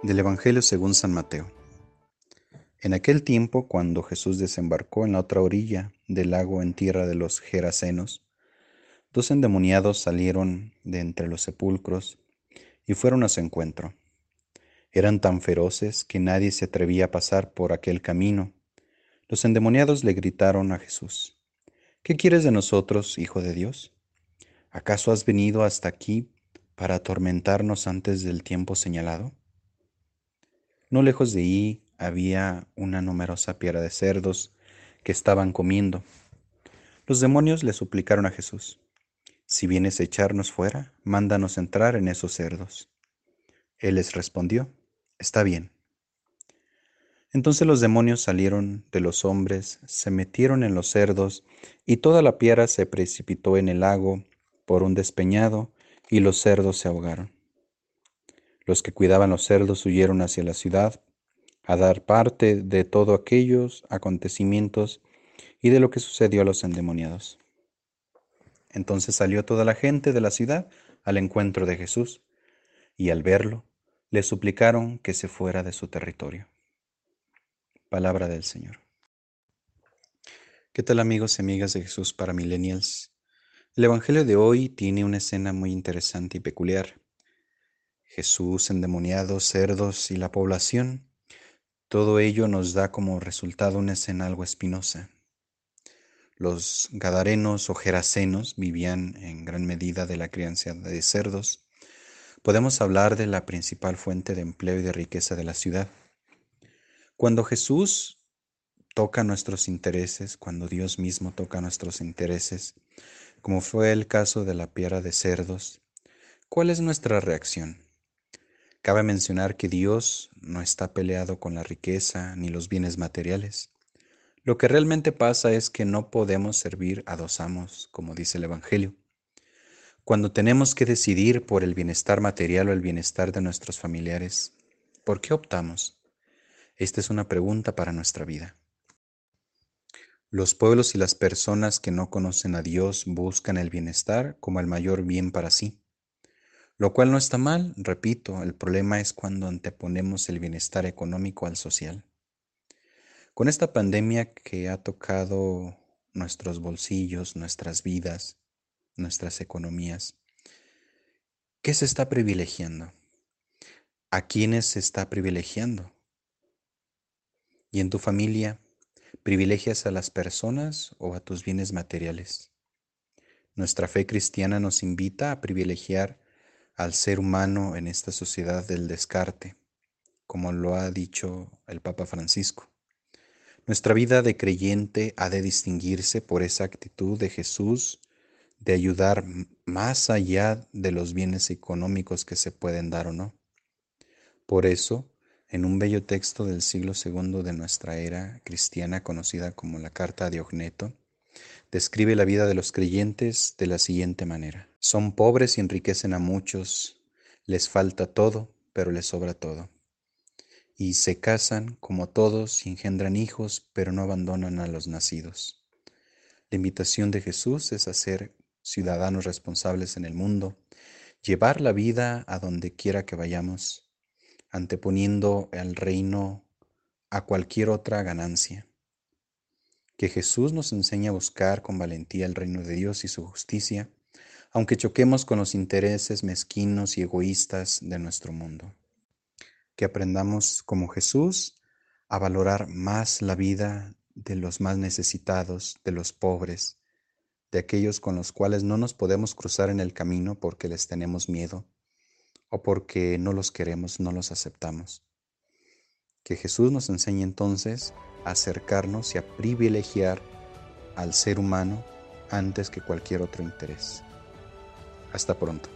Del Evangelio según San Mateo. En aquel tiempo, cuando Jesús desembarcó en la otra orilla del lago en tierra de los Gerasenos, dos endemoniados salieron de entre los sepulcros y fueron a su encuentro. Eran tan feroces que nadie se atrevía a pasar por aquel camino. Los endemoniados le gritaron a Jesús, ¿Qué quieres de nosotros, Hijo de Dios? ¿Acaso has venido hasta aquí para atormentarnos antes del tiempo señalado? No lejos de ahí había una numerosa piedra de cerdos que estaban comiendo. Los demonios le suplicaron a Jesús, si vienes a echarnos fuera, mándanos entrar en esos cerdos. Él les respondió, está bien. Entonces los demonios salieron de los hombres, se metieron en los cerdos, y toda la piedra se precipitó en el lago por un despeñado, y los cerdos se ahogaron. Los que cuidaban los cerdos huyeron hacia la ciudad a dar parte de todos aquellos acontecimientos y de lo que sucedió a los endemoniados. Entonces salió toda la gente de la ciudad al encuentro de Jesús, y al verlo, le suplicaron que se fuera de su territorio. Palabra del Señor. ¿Qué tal amigos y amigas de Jesús para Millennials? El Evangelio de hoy tiene una escena muy interesante y peculiar. Jesús, endemoniados, cerdos y la población, todo ello nos da como resultado una escena algo espinosa. Los gadarenos o gerasenos vivían en gran medida de la crianza de cerdos. Podemos hablar de la principal fuente de empleo y de riqueza de la ciudad. Cuando Jesús toca nuestros intereses, cuando Dios mismo toca nuestros intereses, como fue el caso de la piedra de cerdos, ¿cuál es nuestra reacción? Cabe mencionar que Dios no está peleado con la riqueza ni los bienes materiales. Lo que realmente pasa es que no podemos servir a dos amos, como dice el Evangelio. Cuando tenemos que decidir por el bienestar material o el bienestar de nuestros familiares, ¿por qué optamos? Esta es una pregunta para nuestra vida. Los pueblos y las personas que no conocen a Dios buscan el bienestar como el mayor bien para sí. Lo cual no está mal, repito, el problema es cuando anteponemos el bienestar económico al social. Con esta pandemia que ha tocado nuestros bolsillos, nuestras vidas, nuestras economías, ¿qué se está privilegiando? ¿A quiénes se está privilegiando? ¿Y en tu familia privilegias a las personas o a tus bienes materiales? Nuestra fe cristiana nos invita a privilegiar al ser humano en esta sociedad del descarte, como lo ha dicho el Papa Francisco. Nuestra vida de creyente ha de distinguirse por esa actitud de Jesús de ayudar más allá de los bienes económicos que se pueden dar o no. Por eso, en un bello texto del siglo II de nuestra era cristiana conocida como la Carta de Ogneto, describe la vida de los creyentes de la siguiente manera. Son pobres y enriquecen a muchos, les falta todo, pero les sobra todo. Y se casan como todos y engendran hijos, pero no abandonan a los nacidos. La invitación de Jesús es hacer ciudadanos responsables en el mundo, llevar la vida a donde quiera que vayamos, anteponiendo el reino a cualquier otra ganancia que Jesús nos enseña a buscar con valentía el reino de Dios y su justicia, aunque choquemos con los intereses mezquinos y egoístas de nuestro mundo. Que aprendamos como Jesús a valorar más la vida de los más necesitados, de los pobres, de aquellos con los cuales no nos podemos cruzar en el camino porque les tenemos miedo o porque no los queremos, no los aceptamos. Que Jesús nos enseñe entonces a acercarnos y a privilegiar al ser humano antes que cualquier otro interés. Hasta pronto.